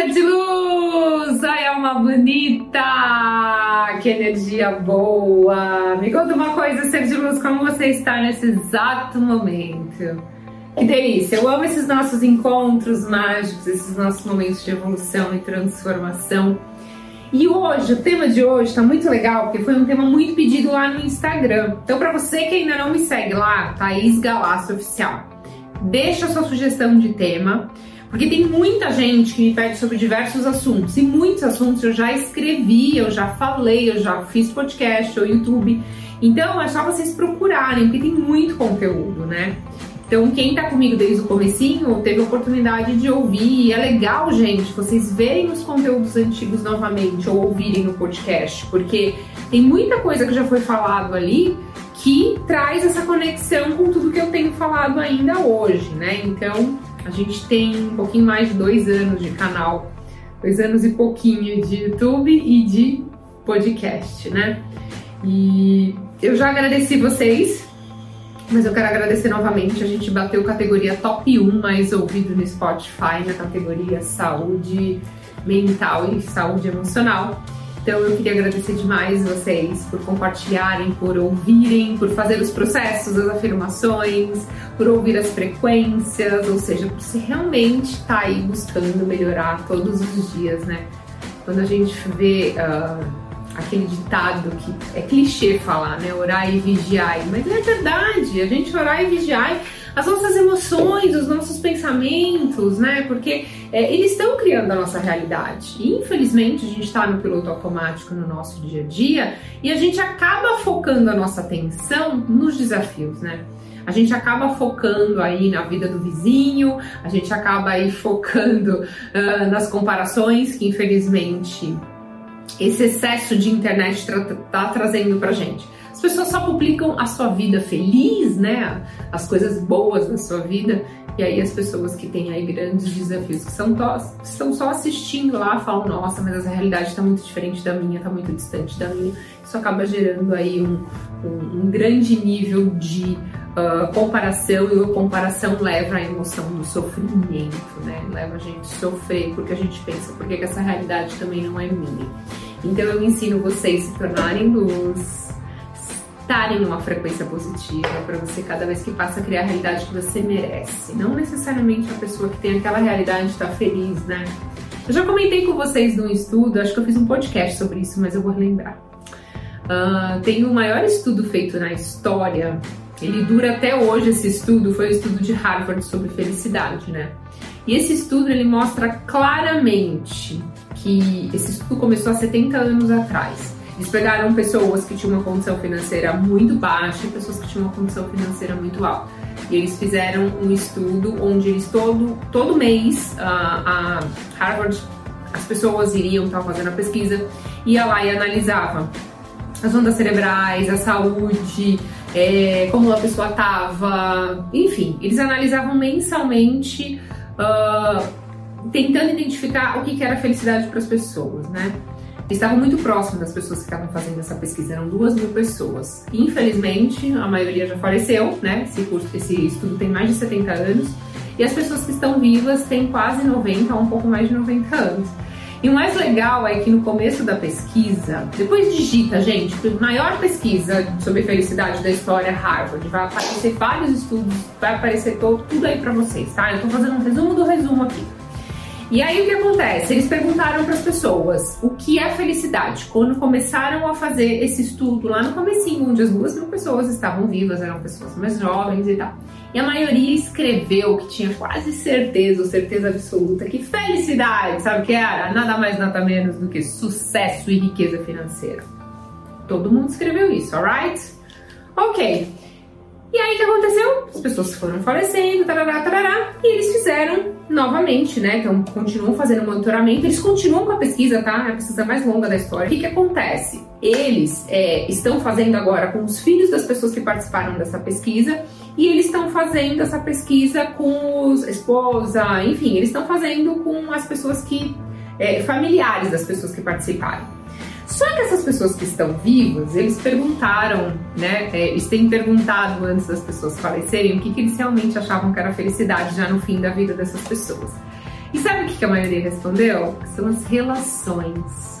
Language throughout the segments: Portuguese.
ser de luz! Ai, é uma bonita! Que energia boa! Me conta uma coisa, ser de luz, como você está nesse exato momento? Que delícia! Eu amo esses nossos encontros mágicos, esses nossos momentos de evolução e transformação. E hoje, o tema de hoje está muito legal, porque foi um tema muito pedido lá no Instagram. Então, para você que ainda não me segue lá, Thaís Galácio Oficial, deixa sua sugestão de tema. Porque tem muita gente que me pede sobre diversos assuntos. E muitos assuntos eu já escrevi, eu já falei, eu já fiz podcast ou YouTube. Então é só vocês procurarem, porque tem muito conteúdo, né? Então, quem tá comigo desde o comecinho teve a oportunidade de ouvir. E é legal, gente, vocês verem os conteúdos antigos novamente ou ouvirem no podcast, porque tem muita coisa que já foi falado ali que traz essa conexão com tudo que eu tenho falado ainda hoje, né? Então, a gente tem um pouquinho mais de dois anos de canal, dois anos e pouquinho de YouTube e de podcast, né? E eu já agradeci vocês, mas eu quero agradecer novamente. A gente bateu categoria top 1 mais ouvido no Spotify, na categoria saúde mental e saúde emocional. Então eu queria agradecer demais vocês por compartilharem, por ouvirem, por fazer os processos, as afirmações, por ouvir as frequências, ou seja, por se realmente estar tá aí buscando melhorar todos os dias, né? Quando a gente vê uh, aquele ditado que é clichê falar, né? Orar e vigiar, mas é verdade, a gente orar e vigiar as nossas emoções, os nossos pensamentos, né? Porque é, eles estão criando a nossa realidade. E infelizmente a gente está no piloto automático no nosso dia a dia e a gente acaba focando a nossa atenção nos desafios, né? A gente acaba focando aí na vida do vizinho, a gente acaba aí focando uh, nas comparações que infelizmente esse excesso de internet está tá trazendo pra gente. As pessoas só publicam a sua vida feliz, né? As coisas boas da sua vida. E aí as pessoas que têm aí grandes desafios, que são estão só assistindo lá, falam, nossa, mas a realidade está muito diferente da minha, está muito distante da minha. Isso acaba gerando aí um, um, um grande nível de uh, comparação e a comparação leva à emoção do sofrimento, né? Leva a gente a sofrer porque a gente pensa, porque essa realidade também não é minha. Então eu ensino vocês se tornarem luz, estarem numa frequência positiva para você cada vez que passa a criar a realidade que você merece. Não necessariamente a pessoa que tem aquela realidade está feliz, né? Eu já comentei com vocês num estudo, acho que eu fiz um podcast sobre isso, mas eu vou relembrar. Uh, tem o maior estudo feito na história, ele dura até hoje esse estudo, foi o estudo de Harvard sobre felicidade, né? E esse estudo ele mostra claramente que esse estudo começou há 70 anos atrás eles pegaram pessoas que tinham uma condição financeira muito baixa e pessoas que tinham uma condição financeira muito alta. E eles fizeram um estudo onde eles todo, todo mês a, a Harvard, as pessoas iriam, estavam fazendo a pesquisa, ia lá e analisava as ondas cerebrais, a saúde, é, como a pessoa estava, enfim, eles analisavam mensalmente, uh, tentando identificar o que, que era felicidade para as pessoas, né? Estavam muito próximos das pessoas que estavam fazendo essa pesquisa, eram duas mil pessoas. Infelizmente, a maioria já faleceu, né? Esse, curso, esse estudo tem mais de 70 anos, e as pessoas que estão vivas têm quase 90, ou um pouco mais de 90 anos. E o mais legal é que no começo da pesquisa, depois digita, gente, maior pesquisa sobre felicidade da história Harvard, vai aparecer vários estudos, vai aparecer todo, tudo aí para vocês, tá? Eu tô fazendo um resumo do resumo aqui. E aí o que acontece? Eles perguntaram para as pessoas o que é felicidade. Quando começaram a fazer esse estudo lá no comecinho, onde as duas mil pessoas estavam vivas, eram pessoas mais jovens e tal. E a maioria escreveu que tinha quase certeza, ou certeza absoluta, que felicidade, sabe o que era? Nada mais, nada menos do que sucesso e riqueza financeira. Todo mundo escreveu isso, alright? Ok. E aí o que aconteceu? As pessoas foram falecendo, tarará, tarará, e eles fizeram novamente, né? Então continuam fazendo monitoramento, eles continuam com a pesquisa, tá? É a pesquisa mais longa da história. O que, que acontece? Eles é, estão fazendo agora com os filhos das pessoas que participaram dessa pesquisa e eles estão fazendo essa pesquisa com os esposa, enfim, eles estão fazendo com as pessoas que. É, familiares das pessoas que participaram. Só que essas pessoas que estão vivas, eles perguntaram, né? É, eles têm perguntado antes das pessoas falecerem o que, que eles realmente achavam que era felicidade já no fim da vida dessas pessoas. E sabe o que a maioria respondeu? São as relações.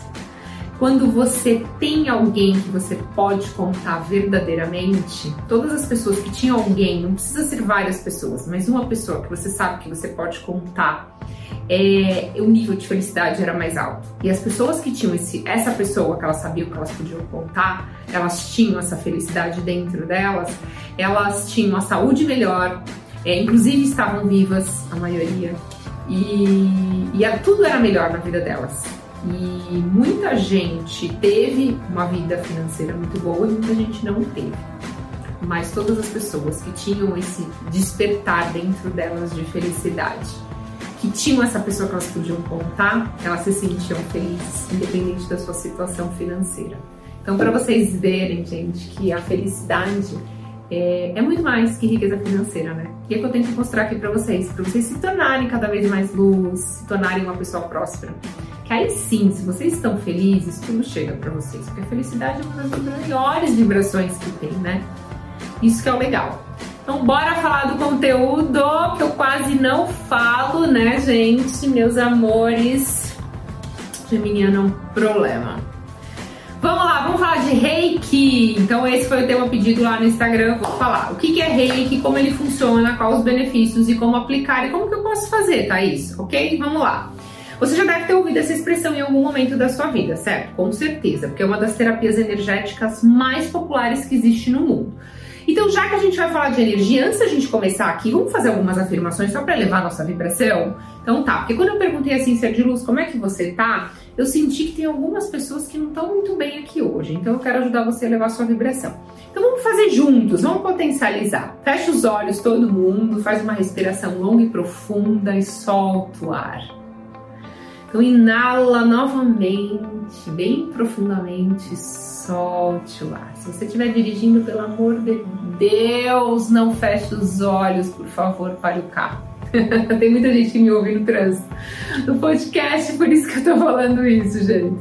Quando você tem alguém que você pode contar verdadeiramente, todas as pessoas que tinham alguém, não precisa ser várias pessoas, mas uma pessoa que você sabe que você pode contar, é, o nível de felicidade era mais alto. E as pessoas que tinham esse, essa pessoa que elas sabiam que elas podiam contar, elas tinham essa felicidade dentro delas, elas tinham a saúde melhor, é, inclusive estavam vivas, a maioria, e, e tudo era melhor na vida delas. E muita gente teve uma vida financeira muito boa e muita gente não teve. Mas todas as pessoas que tinham esse despertar dentro delas de felicidade, que tinham essa pessoa que elas podiam contar, elas se sentiam felizes, independente da sua situação financeira. Então, para vocês verem, gente, que a felicidade é, é, muito mais que riqueza financeira, né? E é que eu tento mostrar aqui para vocês, para vocês se tornarem cada vez mais luz, se tornarem uma pessoa próspera. Que aí sim, se vocês estão felizes, tudo chega para vocês, porque a felicidade é uma das melhores vibrações que tem, né? Isso que é o legal. Então, bora falar do conteúdo que eu quase não falo, né, gente? Meus amores. Geminiano problema. Vamos lá, vamos falar de reiki. Então, esse foi o tema pedido lá no Instagram. Vou falar o que é reiki, como ele funciona, quais os benefícios e como aplicar e como que eu posso fazer, Thaís? Ok? Vamos lá. Você já deve ter ouvido essa expressão em algum momento da sua vida, certo? Com certeza, porque é uma das terapias energéticas mais populares que existe no mundo. Então, já que a gente vai falar de energia, antes da gente começar aqui, vamos fazer algumas afirmações só para elevar nossa vibração? Então tá, porque quando eu perguntei assim, ser de luz, como é que você tá? Eu senti que tem algumas pessoas que não estão muito bem aqui hoje. Então eu quero ajudar você a elevar sua vibração. Então vamos fazer juntos, vamos potencializar. Fecha os olhos todo mundo, faz uma respiração longa e profunda e solta o ar. Então inala novamente, bem profundamente, solte o ar. Se você estiver dirigindo, pelo amor de Deus, não feche os olhos, por favor, pare o carro. Tem muita gente que me ouve no trânsito, no podcast, por isso que eu tô falando isso, gente.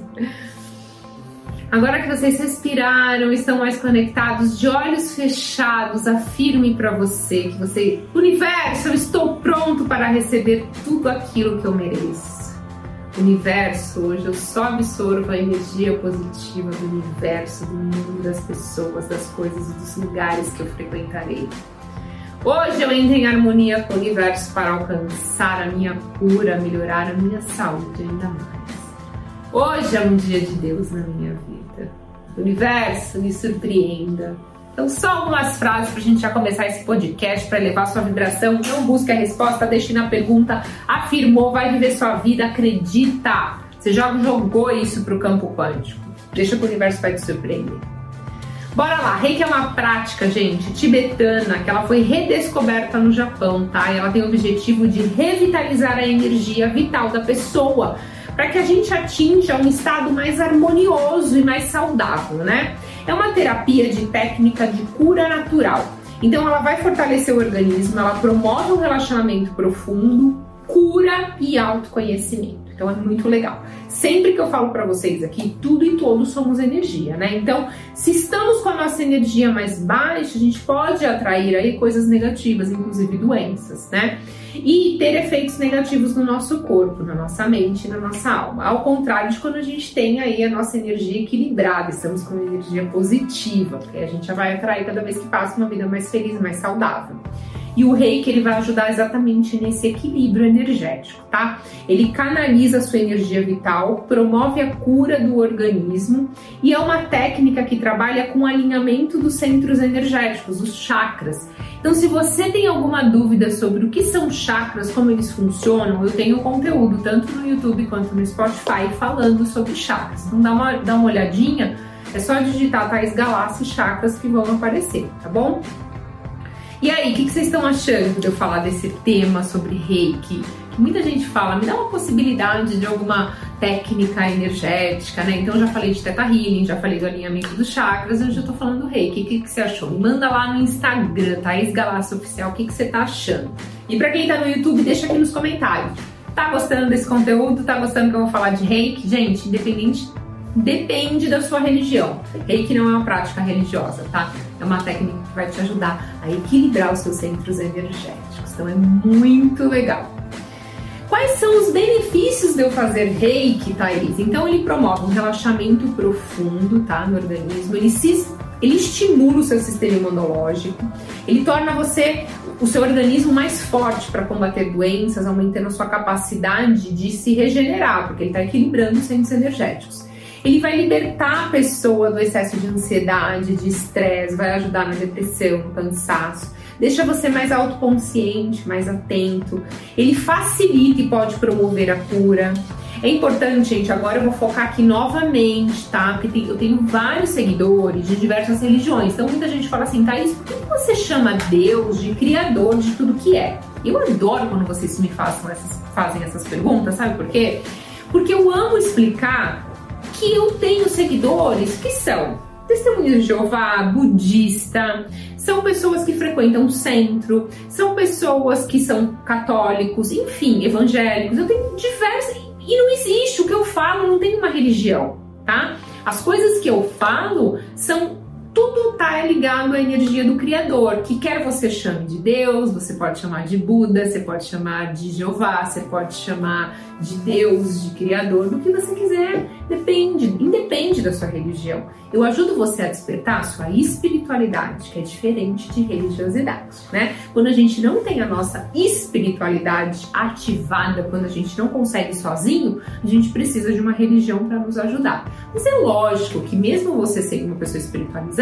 Agora que vocês respiraram, estão mais conectados, de olhos fechados, afirme para você que você, universo, eu estou pronto para receber tudo aquilo que eu mereço universo, hoje eu só absorvo a energia positiva do universo, do mundo, das pessoas, das coisas e dos lugares que eu frequentarei. Hoje eu entro em harmonia com o universo para alcançar a minha cura, melhorar a minha saúde ainda mais. Hoje é um dia de Deus na minha vida. Universo me surpreenda, então, só algumas frases para a gente já começar esse podcast para elevar sua vibração. Não busque a resposta, deixe na pergunta. Afirmou, vai viver sua vida, acredita. Você já jogou isso para o campo quântico. Deixa que o universo vai te surpreender. Bora lá, Reiki é uma prática, gente, tibetana, que ela foi redescoberta no Japão, tá? E ela tem o objetivo de revitalizar a energia vital da pessoa, para que a gente atinja um estado mais harmonioso e mais saudável, né? É uma terapia de técnica de cura natural. Então ela vai fortalecer o organismo, ela promove um relacionamento profundo, cura e autoconhecimento. Então é muito legal. Sempre que eu falo para vocês aqui, tudo e todos somos energia, né? Então, se estamos com a nossa energia mais baixa, a gente pode atrair aí coisas negativas, inclusive doenças, né? E ter efeitos negativos no nosso corpo, na nossa mente, na nossa alma. Ao contrário de quando a gente tem aí a nossa energia equilibrada, estamos com energia positiva, porque a gente já vai atrair cada vez que passa uma vida mais feliz, mais saudável. E o reiki ele vai ajudar exatamente nesse equilíbrio energético, tá? Ele canaliza a sua energia vital, promove a cura do organismo e é uma técnica que trabalha com alinhamento dos centros energéticos, os chakras. Então, se você tem alguma dúvida sobre o que são chakras, como eles funcionam, eu tenho conteúdo tanto no YouTube quanto no Spotify falando sobre chakras. Então, dá uma, dá uma olhadinha, é só digitar Thais Galassi Chakras que vão aparecer, tá bom? E aí, o que, que, vocês estão achando de eu falar desse tema sobre reiki? Que muita gente fala, me dá uma possibilidade de alguma técnica energética, né? Então, já falei de Teta Healing, já falei do alinhamento dos chakras, hoje eu tô falando do reiki. O que, que você achou? Manda lá no Instagram, Thaís Galácio Oficial, o que, que você tá achando? E para quem tá no YouTube, deixa aqui nos comentários. Tá gostando desse conteúdo? Tá gostando que eu vou falar de reiki? Gente, independente depende da sua religião. Reiki não é uma prática religiosa, tá? É uma técnica que vai te ajudar a equilibrar os seus centros energéticos. Então é muito legal. Quais são os benefícios de eu fazer reiki, Thaís? Então ele promove um relaxamento profundo, tá, no organismo. Ele se ele estimula o seu sistema imunológico, ele torna você o seu organismo mais forte para combater doenças, aumentando a sua capacidade de se regenerar, porque ele está equilibrando os centros energéticos. Ele vai libertar a pessoa do excesso de ansiedade, de estresse, vai ajudar na depressão, no cansaço, deixa você mais autoconsciente, mais atento. Ele facilita e pode promover a cura. É importante, gente, agora eu vou focar aqui novamente, tá? Porque tem, eu tenho vários seguidores de diversas religiões. Então muita gente fala assim, Thaís, por que você chama Deus de criador de tudo que é? Eu adoro quando vocês me façam essas, fazem essas perguntas, sabe por quê? Porque eu amo explicar que eu tenho seguidores que são testemunhas de Jeová, budista, são pessoas que frequentam o centro, são pessoas que são católicos, enfim, evangélicos. Eu tenho diversas e não existe o que eu falo, não tem uma religião, tá? As coisas que eu falo são tudo tá ligado à energia do Criador, que quer você chame de Deus, você pode chamar de Buda, você pode chamar de Jeová, você pode chamar de Deus, de Criador, do que você quiser, depende, independe da sua religião. Eu ajudo você a despertar a sua espiritualidade, que é diferente de religiosidade, né? Quando a gente não tem a nossa espiritualidade ativada, quando a gente não consegue sozinho, a gente precisa de uma religião para nos ajudar. Mas é lógico que mesmo você sendo uma pessoa espiritualizada,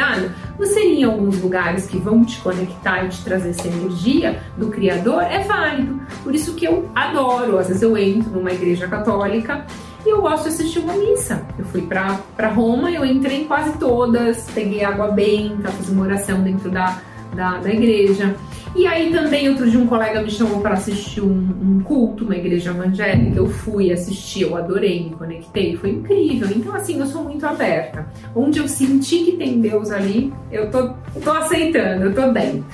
você ir em alguns lugares que vão te conectar e te trazer essa energia do Criador é válido. Por isso que eu adoro, às vezes eu entro numa igreja católica e eu gosto de assistir uma missa. Eu fui para Roma, eu entrei em quase todas, peguei água benta, fiz uma oração dentro da, da, da igreja. E aí também outro dia um colega me chamou para assistir um, um, culto, uma igreja evangélica. Eu fui assistir, eu adorei, me conectei, foi incrível. Então assim, eu sou muito aberta. Onde eu senti que tem Deus ali, eu tô, tô aceitando, eu tô dentro.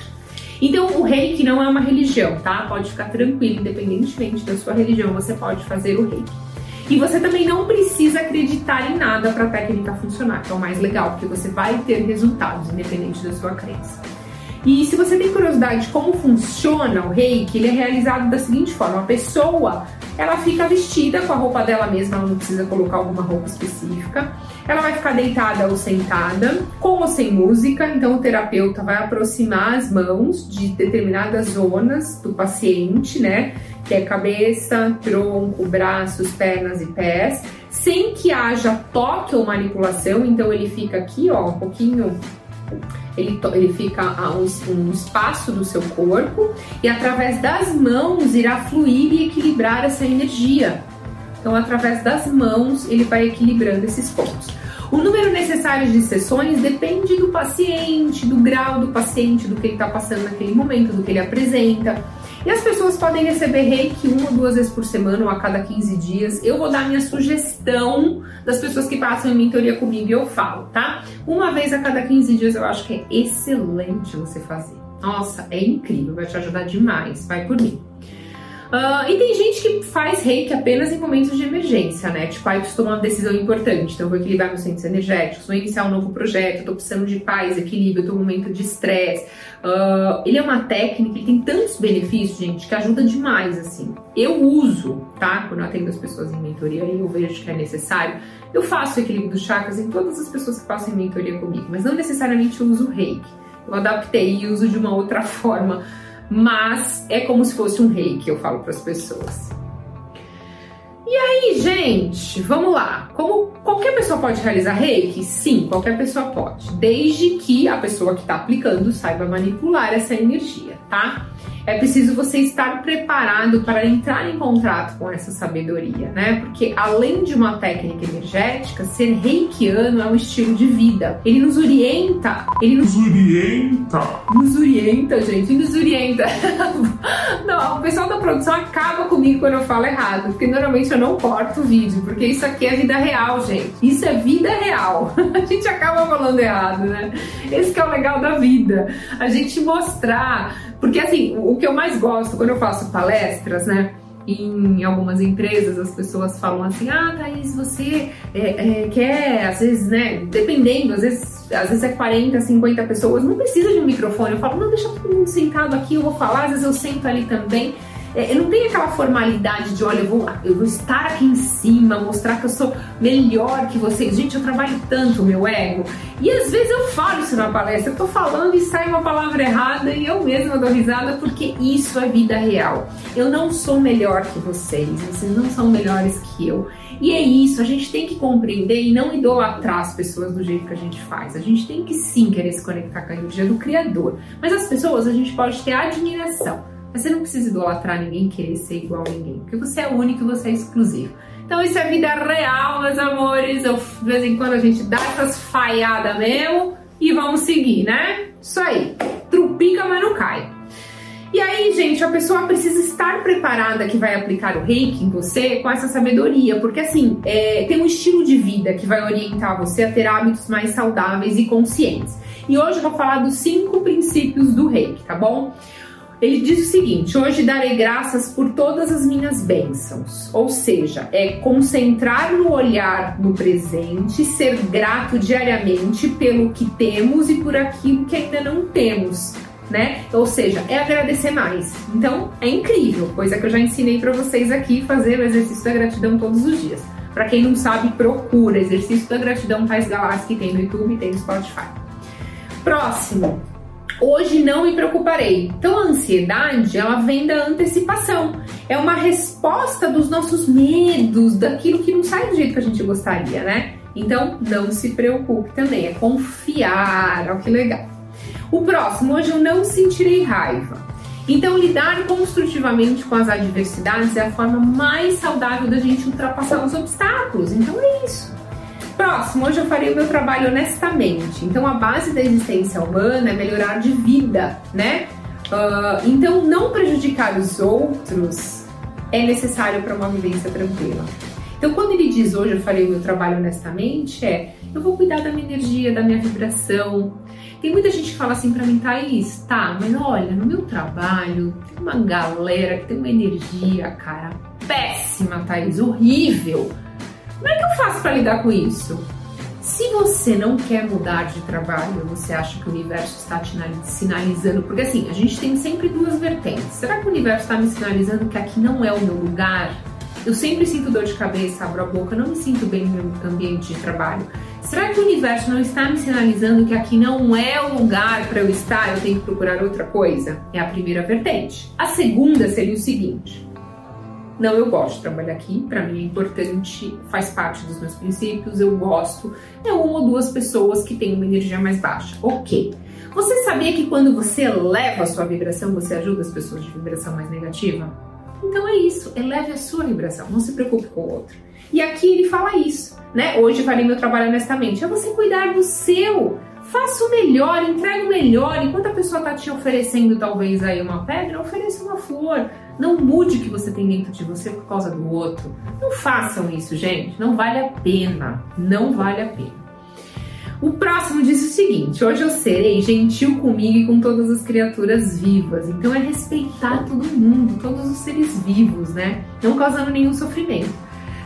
Então, o reiki não é uma religião, tá? Pode ficar tranquilo, independentemente da sua religião, você pode fazer o reiki. E você também não precisa acreditar em nada para a técnica funcionar, que é o mais legal, porque você vai ter resultados, independente da sua crença. E se você tem curiosidade de como funciona o reiki, ele é realizado da seguinte forma: a pessoa ela fica vestida com a roupa dela mesma, ela não precisa colocar alguma roupa específica. Ela vai ficar deitada ou sentada, com ou sem música. Então o terapeuta vai aproximar as mãos de determinadas zonas do paciente, né? Que é cabeça, tronco, braços, pernas e pés, sem que haja toque ou manipulação. Então ele fica aqui, ó, um pouquinho ele, ele fica a um, um, espaço do seu corpo e através das mãos irá fluir e equilibrar essa energia. Então, através das mãos, ele vai equilibrando esses pontos. O número necessário de sessões depende do paciente, do grau do paciente, do que ele está passando naquele momento, do que ele apresenta. E as pessoas podem receber reiki uma ou duas vezes por semana ou a cada 15 dias. Eu vou dar minha sugestão das pessoas que passam em mentoria comigo e eu falo, tá? Uma vez a cada 15 dias eu acho que é excelente você fazer. Nossa, é incrível, vai te ajudar demais. Vai por mim. Uh, e tem gente que faz reiki apenas em momentos de emergência, né? Tipo, aí estou uma decisão importante, então vou equilibrar meus centros energéticos, vou iniciar um novo projeto, estou precisando de paz, equilíbrio, estou num momento de estresse. Uh, ele é uma técnica, ele tem tantos benefícios, gente, que ajuda demais, assim. Eu uso, tá? Quando eu atendo as pessoas em mentoria e eu vejo que é necessário, eu faço o equilíbrio dos chakras em todas as pessoas que passam em mentoria comigo, mas não necessariamente eu uso reiki. Eu adaptei e uso de uma outra forma mas é como se fosse um rei que eu falo para as pessoas. E aí, gente, vamos lá. Como qualquer pessoa pode realizar reiki? Sim, qualquer pessoa pode, desde que a pessoa que está aplicando saiba manipular essa energia, tá? é preciso você estar preparado para entrar em contato com essa sabedoria, né? Porque além de uma técnica energética, ser reikiano é um estilo de vida. Ele nos orienta, ele nos orienta, nos orienta, gente, nos orienta. não, o pessoal da produção acaba comigo quando eu falo errado, porque normalmente eu não corto o vídeo, porque isso aqui é vida real, gente. Isso é vida real. A gente acaba falando errado, né? Esse é o legal da vida. A gente mostrar porque assim, o que eu mais gosto quando eu faço palestras, né? Em algumas empresas as pessoas falam assim: Ah, Thaís, você é, é, quer, às vezes, né? Dependendo, às vezes, às vezes é 40, 50 pessoas, não precisa de um microfone. Eu falo: Não, deixa todo mundo sentado aqui, eu vou falar. Às vezes eu sento ali também. É, não tem aquela formalidade de, olha, eu vou, eu vou estar aqui em cima, mostrar que eu sou melhor que vocês. Gente, eu trabalho tanto o meu ego. E às vezes eu falo isso na palestra, eu tô falando e sai uma palavra errada e eu mesma dou risada porque isso é vida real. Eu não sou melhor que vocês, vocês não são melhores que eu. E é isso, a gente tem que compreender e não idolatrar as pessoas do jeito que a gente faz. A gente tem que sim querer se conectar com a energia do Criador. Mas as pessoas a gente pode ter admiração. Mas você não precisa idolatrar ninguém, querer ser igual a ninguém, porque você é único você é exclusivo. Então isso é vida real, meus amores. Eu, de vez em quando a gente dá essas falhadas mesmo e vamos seguir, né? Isso aí. Trupica, mas não cai. E aí, gente, a pessoa precisa estar preparada que vai aplicar o reiki em você com essa sabedoria, porque assim, é, tem um estilo de vida que vai orientar você a ter hábitos mais saudáveis e conscientes. E hoje eu vou falar dos cinco princípios do reiki, tá bom? Ele diz o seguinte: hoje darei graças por todas as minhas bênçãos. Ou seja, é concentrar no olhar no presente, ser grato diariamente pelo que temos e por aquilo que ainda não temos. Né? Ou seja, é agradecer mais. Então, é incrível, coisa que eu já ensinei para vocês aqui fazer o exercício da gratidão todos os dias. Para quem não sabe, procura exercício da gratidão Tais Galáxia que tem no YouTube e tem no Spotify. Próximo, Hoje não me preocuparei. Então a ansiedade, ela vem da antecipação. É uma resposta dos nossos medos, daquilo que não sai do jeito que a gente gostaria, né? Então não se preocupe também, é confiar. Olha que legal. O próximo, hoje eu não sentirei raiva. Então, lidar construtivamente com as adversidades é a forma mais saudável da gente ultrapassar os obstáculos. Então, é isso. Próximo, hoje eu farei o meu trabalho honestamente. Então, a base da existência humana é melhorar de vida, né? Uh, então, não prejudicar os outros é necessário para uma vivência tranquila. Então, quando ele diz hoje eu farei o meu trabalho honestamente, é eu vou cuidar da minha energia, da minha vibração. Tem muita gente que fala assim para mim, Thaís, tá, mas olha, no meu trabalho tem uma galera que tem uma energia, cara, péssima, Thaís, horrível. Como é que eu faço para lidar com isso? Se você não quer mudar de trabalho, você acha que o universo está te sinalizando, porque assim, a gente tem sempre duas vertentes. Será que o universo está me sinalizando que aqui não é o meu lugar? Eu sempre sinto dor de cabeça, abro a boca, não me sinto bem no meu ambiente de trabalho. Será que o universo não está me sinalizando que aqui não é o lugar para eu estar, eu tenho que procurar outra coisa? É a primeira vertente. A segunda seria o seguinte: não, eu gosto de trabalhar aqui, para mim é importante, faz parte dos meus princípios, eu gosto. É uma ou duas pessoas que têm uma energia mais baixa. Ok. Você sabia que quando você eleva a sua vibração, você ajuda as pessoas de vibração mais negativa? Então é isso, eleve a sua vibração, não se preocupe com o outro. E aqui ele fala isso, né? Hoje farei meu trabalho honestamente. É você cuidar do seu. Faça o melhor, entregue o melhor. Enquanto a pessoa está te oferecendo talvez aí uma pedra, ofereça uma flor. Não mude o que você tem dentro de você por causa do outro. Não façam isso, gente. Não vale a pena. Não vale a pena. O próximo diz o seguinte: hoje eu serei gentil comigo e com todas as criaturas vivas. Então é respeitar todo mundo, todos os seres vivos, né? Não causando nenhum sofrimento.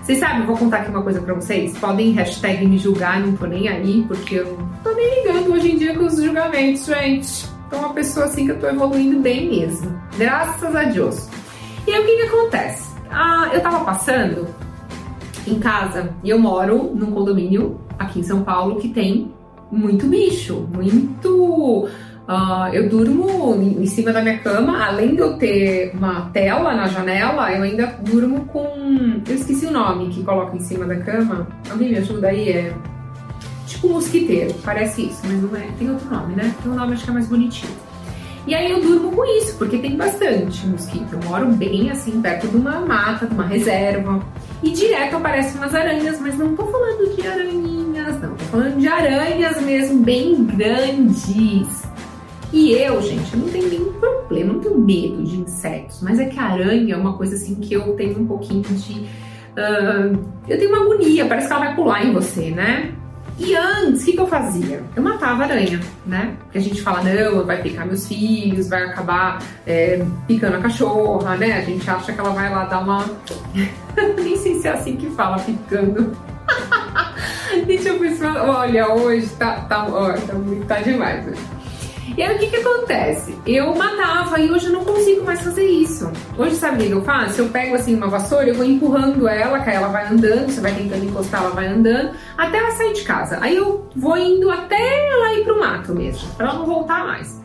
Vocês sabem, eu vou contar aqui uma coisa pra vocês. Podem hashtag me julgar, não tô nem aí, porque eu tô nem ligando hoje em dia com os julgamentos, gente. Então, uma pessoa assim que eu tô evoluindo bem mesmo. Graças a Deus. E aí o que, que acontece? Ah, eu tava passando em casa e eu moro num condomínio aqui em São Paulo que tem muito bicho, muito. Uh, eu durmo em cima da minha cama, além de eu ter uma tela na janela, eu ainda durmo com. Eu esqueci o nome que coloca em cima da cama. Alguém me ajuda aí? É tipo mosquiteiro, parece isso, mas não é. Tem outro nome, né? Tem um nome acho que é mais bonitinho. E aí eu durmo com isso, porque tem bastante mosquito. Eu moro bem assim, perto de uma mata, de uma reserva. E direto aparecem umas aranhas, mas não tô falando de aranhinhas, não. Tô falando de aranhas mesmo, bem grandes. E eu, gente, eu não tenho nenhum problema, não tenho medo de insetos, mas é que aranha é uma coisa assim que eu tenho um pouquinho de. Uh, eu tenho uma agonia, parece que ela vai pular em você, né? E antes, o que, que, eu fazia? Eu matava aranha, né? Porque a gente fala, não, vai picar meus filhos, vai acabar é, picando a cachorra, né? A gente acha que ela vai lá dar uma. Nem sei se é assim que fala, picando. Deixa eu olha, hoje tá, tá, ó, tá, tá demais. Hoje. E aí o que que acontece? Eu matava e hoje eu não consigo mais fazer isso. Hoje sabe o que eu faço? Eu pego assim uma vassoura, eu vou empurrando ela, que ela vai andando, você vai tentando encostar, ela vai andando, até ela sair de casa. Aí eu vou indo até ela ir pro mato mesmo, pra ela não voltar mais.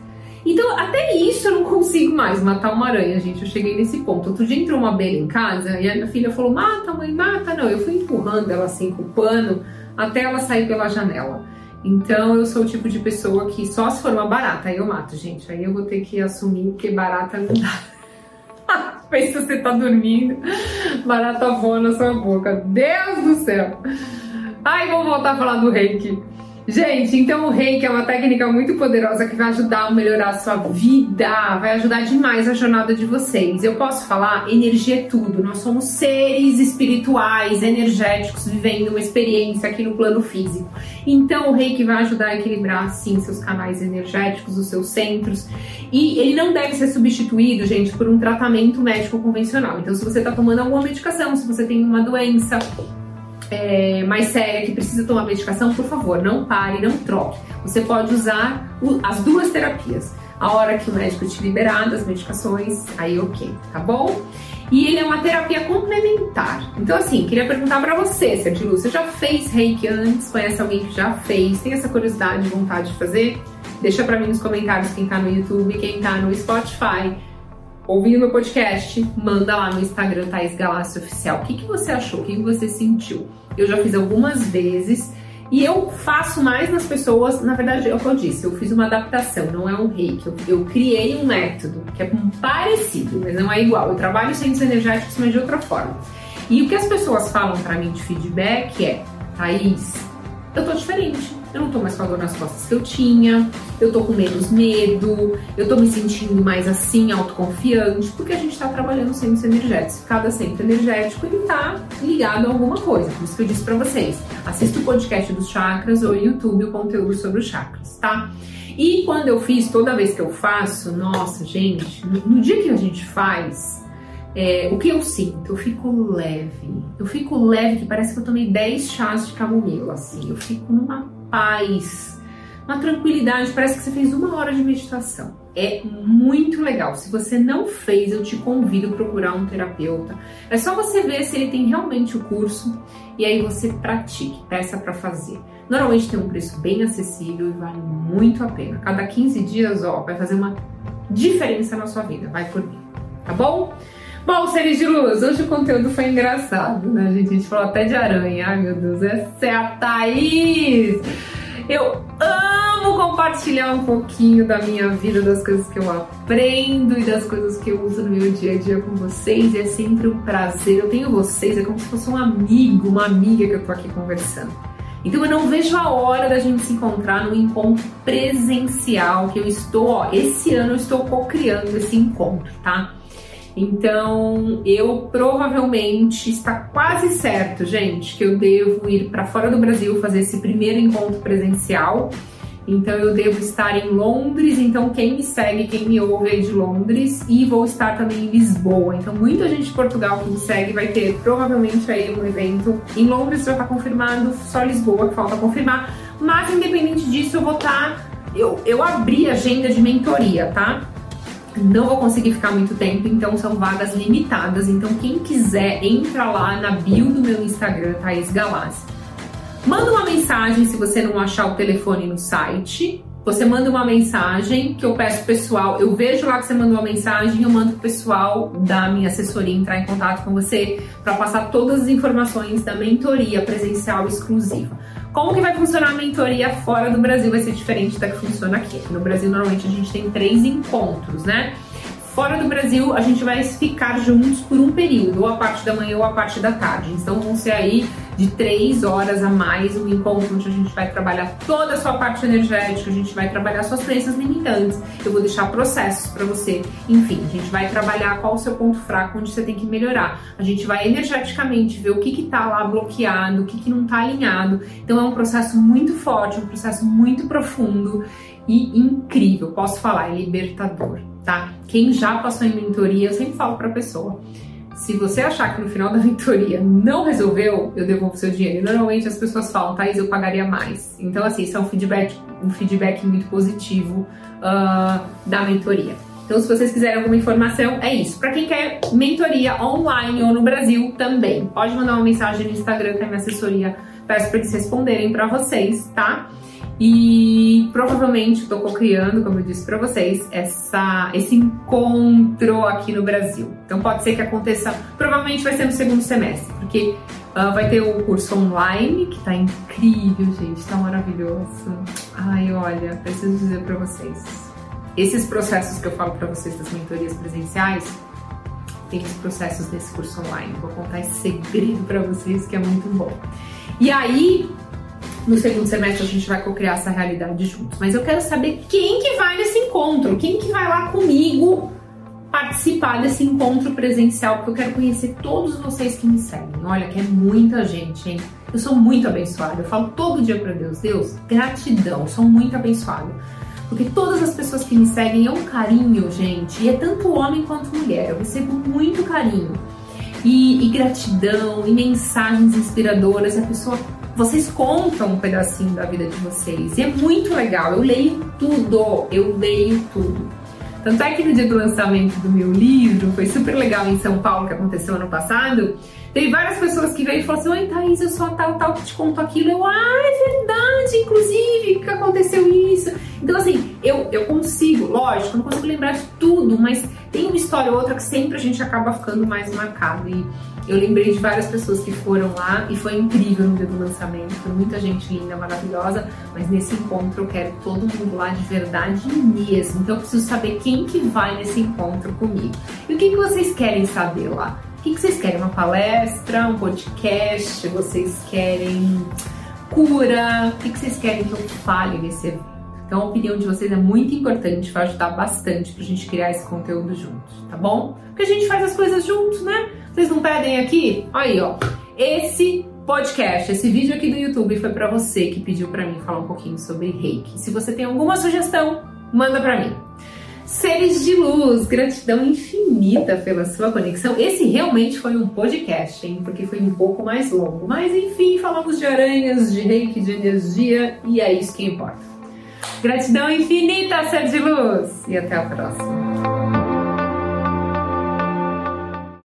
Então, até isso eu não consigo mais matar uma aranha, gente. Eu cheguei nesse ponto. Outro dia entrou uma abelha em casa e a minha filha falou: Mata, mãe, mata. Não, eu fui empurrando ela assim com o pano até ela sair pela janela. Então, eu sou o tipo de pessoa que só se for uma barata, aí eu mato, gente. Aí eu vou ter que assumir que barata não dá. Pensa você tá dormindo, barata voa na sua boca. Deus do céu! Ai, vamos voltar a falar do reiki. Gente, então o reiki é uma técnica muito poderosa que vai ajudar a melhorar a sua vida, vai ajudar demais a jornada de vocês. Eu posso falar, energia é tudo. Nós somos seres espirituais, energéticos, vivendo uma experiência aqui no plano físico. Então o reiki vai ajudar a equilibrar, sim, seus canais energéticos, os seus centros. E ele não deve ser substituído, gente, por um tratamento médico convencional. Então, se você está tomando alguma medicação, se você tem uma doença, é, mais séria que precisa tomar medicação, por favor, não pare, não troque. Você pode usar as duas terapias. A hora que o médico te liberar das medicações, aí ok, tá bom? E ele é uma terapia complementar. Então, assim, queria perguntar para você, Sergio, você já fez reiki antes? Conhece alguém que já fez? Tem essa curiosidade, vontade de fazer? Deixa para mim nos comentários quem tá no YouTube, quem tá no Spotify ouvindo meu podcast, manda lá no Instagram Thaís Galácio Oficial. O que, que você achou? O que, que você sentiu? Eu já fiz algumas vezes e eu faço mais nas pessoas, na verdade, é o que eu disse, eu fiz uma adaptação, não é um reiki. Eu, eu criei um método que é parecido, mas não é igual. Eu trabalho centros energéticos, mas de outra forma. E o que as pessoas falam para mim de feedback é, Thaís, eu tô diferente eu não tô mais com a dor nas costas que eu tinha, eu tô com menos medo, eu tô me sentindo mais assim, autoconfiante, porque a gente tá trabalhando centros energéticos. Cada centro energético ele tá ligado a alguma coisa. Por isso que eu disse para vocês: assista o podcast dos chakras ou YouTube o conteúdo sobre os chakras, tá? E quando eu fiz, toda vez que eu faço, nossa, gente, no, no dia que a gente faz, é, o que eu sinto? Eu fico leve. Eu fico leve que parece que eu tomei 10 chás de camomila, assim. Eu fico numa paz, uma tranquilidade. Parece que você fez uma hora de meditação. É muito legal. Se você não fez, eu te convido a procurar um terapeuta. É só você ver se ele tem realmente o curso e aí você pratique, peça para fazer. Normalmente tem um preço bem acessível e vale muito a pena. Cada 15 dias, ó, vai fazer uma diferença na sua vida. Vai por mim, tá bom? Bom, seres de luz, hoje o conteúdo foi engraçado, né, gente? A gente falou até de aranha. Ai, meu Deus, essa é a Thaís! Eu amo compartilhar um pouquinho da minha vida, das coisas que eu aprendo e das coisas que eu uso no meu dia a dia com vocês. É sempre um prazer. Eu tenho vocês, é como se fosse um amigo, uma amiga que eu tô aqui conversando. Então eu não vejo a hora da gente se encontrar no encontro presencial que eu estou, ó, esse ano eu estou co-criando esse encontro, tá? Então, eu provavelmente está quase certo, gente, que eu devo ir para fora do Brasil fazer esse primeiro encontro presencial. Então, eu devo estar em Londres. Então, quem me segue, quem me ouve é de Londres, e vou estar também em Lisboa. Então, muita gente de Portugal que me segue vai ter provavelmente aí um evento em Londres, já está confirmado, só Lisboa que falta confirmar. Mas, independente disso, eu vou estar. Tá, eu, eu abri agenda de mentoria, tá? Não vou conseguir ficar muito tempo, então são vagas limitadas. Então, quem quiser, entra lá na bio do meu Instagram, Thaís Galassi. Manda uma mensagem se você não achar o telefone no site. Você manda uma mensagem que eu peço pessoal. Eu vejo lá que você mandou uma mensagem, eu mando o pessoal da minha assessoria entrar em contato com você para passar todas as informações da mentoria presencial exclusiva. Como que vai funcionar a mentoria fora do Brasil? Vai ser diferente da que funciona aqui. No Brasil, normalmente, a gente tem três encontros, né? Fora do Brasil, a gente vai ficar juntos por um período, ou a parte da manhã ou a parte da tarde. Então vão ser aí de três horas a mais um encontro onde a gente vai trabalhar toda a sua parte energética, a gente vai trabalhar suas crenças limitantes. Eu vou deixar processos para você. Enfim, a gente vai trabalhar qual o seu ponto fraco, onde você tem que melhorar. A gente vai energeticamente ver o que que tá lá bloqueado, o que que não tá alinhado. Então é um processo muito forte, um processo muito profundo e incrível. Posso falar, é libertador tá? Quem já passou em mentoria, eu sempre falo para pessoa, Se você achar que no final da mentoria não resolveu, eu devolvo seu dinheiro. Normalmente as pessoas falam, Thaís, eu pagaria mais. Então, assim, isso é um feedback, um feedback muito positivo uh, da mentoria. Então, se vocês quiserem alguma informação, é isso. Para quem quer mentoria online ou no Brasil também, pode mandar uma mensagem no Instagram que a minha assessoria peço para eles responderem para vocês, tá? E provavelmente estou co-criando, como eu disse para vocês, essa, esse encontro aqui no Brasil. Então pode ser que aconteça, provavelmente vai ser no segundo semestre, porque uh, vai ter o curso online, que tá incrível, gente, tá maravilhoso. Ai, olha, preciso dizer para vocês. Esses processos que eu falo para vocês das mentorias presenciais, tem os processos desse curso online. Vou contar esse segredo para vocês que é muito bom. E aí, no segundo semestre a gente vai co-criar essa realidade juntos. Mas eu quero saber quem que vai nesse encontro, quem que vai lá comigo participar desse encontro presencial, porque eu quero conhecer todos vocês que me seguem. Olha, que é muita gente, hein? Eu sou muito abençoada. Eu falo todo dia para Deus, Deus, gratidão, sou muito abençoada. Porque todas as pessoas que me seguem é um carinho, gente, e é tanto homem quanto mulher. Eu recebo muito carinho. E, e gratidão, e mensagens inspiradoras. A pessoa vocês contam um pedacinho da vida de vocês. E é muito legal. Eu leio tudo, eu leio tudo. Tanto é que no dia do lançamento do meu livro, foi super legal em São Paulo, que aconteceu ano passado, Teve várias pessoas que veio e falaram assim: Oi, Thaís, eu sou a tal, tal que te conto aquilo. Eu, ah, é verdade, inclusive, que aconteceu isso. Então, assim, eu, eu consigo, lógico, não consigo lembrar de tudo, mas tem uma história ou outra que sempre a gente acaba ficando mais marcado. E eu lembrei de várias pessoas que foram lá e foi incrível no dia do lançamento. Foi muita gente linda, maravilhosa, mas nesse encontro eu quero todo mundo lá de verdade mesmo. Então eu preciso saber quem que vai nesse encontro comigo. E o que, que vocês querem saber lá? que, que vocês querem? Uma palestra, um podcast? Vocês querem cura? O que, que vocês querem que eu fale nesse evento? Então a opinião de vocês é muito importante, vai ajudar bastante pra gente criar esse conteúdo juntos, tá bom? Porque a gente faz as coisas juntos, né? Vocês não pedem aqui? Aí, ó. Esse podcast, esse vídeo aqui do YouTube foi para você que pediu para mim falar um pouquinho sobre reiki. Se você tem alguma sugestão, manda para mim. Seres de luz, gratidão infinita pela sua conexão. Esse realmente foi um podcast, hein? Porque foi um pouco mais longo. Mas enfim, falamos de aranhas, de reiki, de energia e é isso que importa. Gratidão infinita, ser de luz! E até a próxima.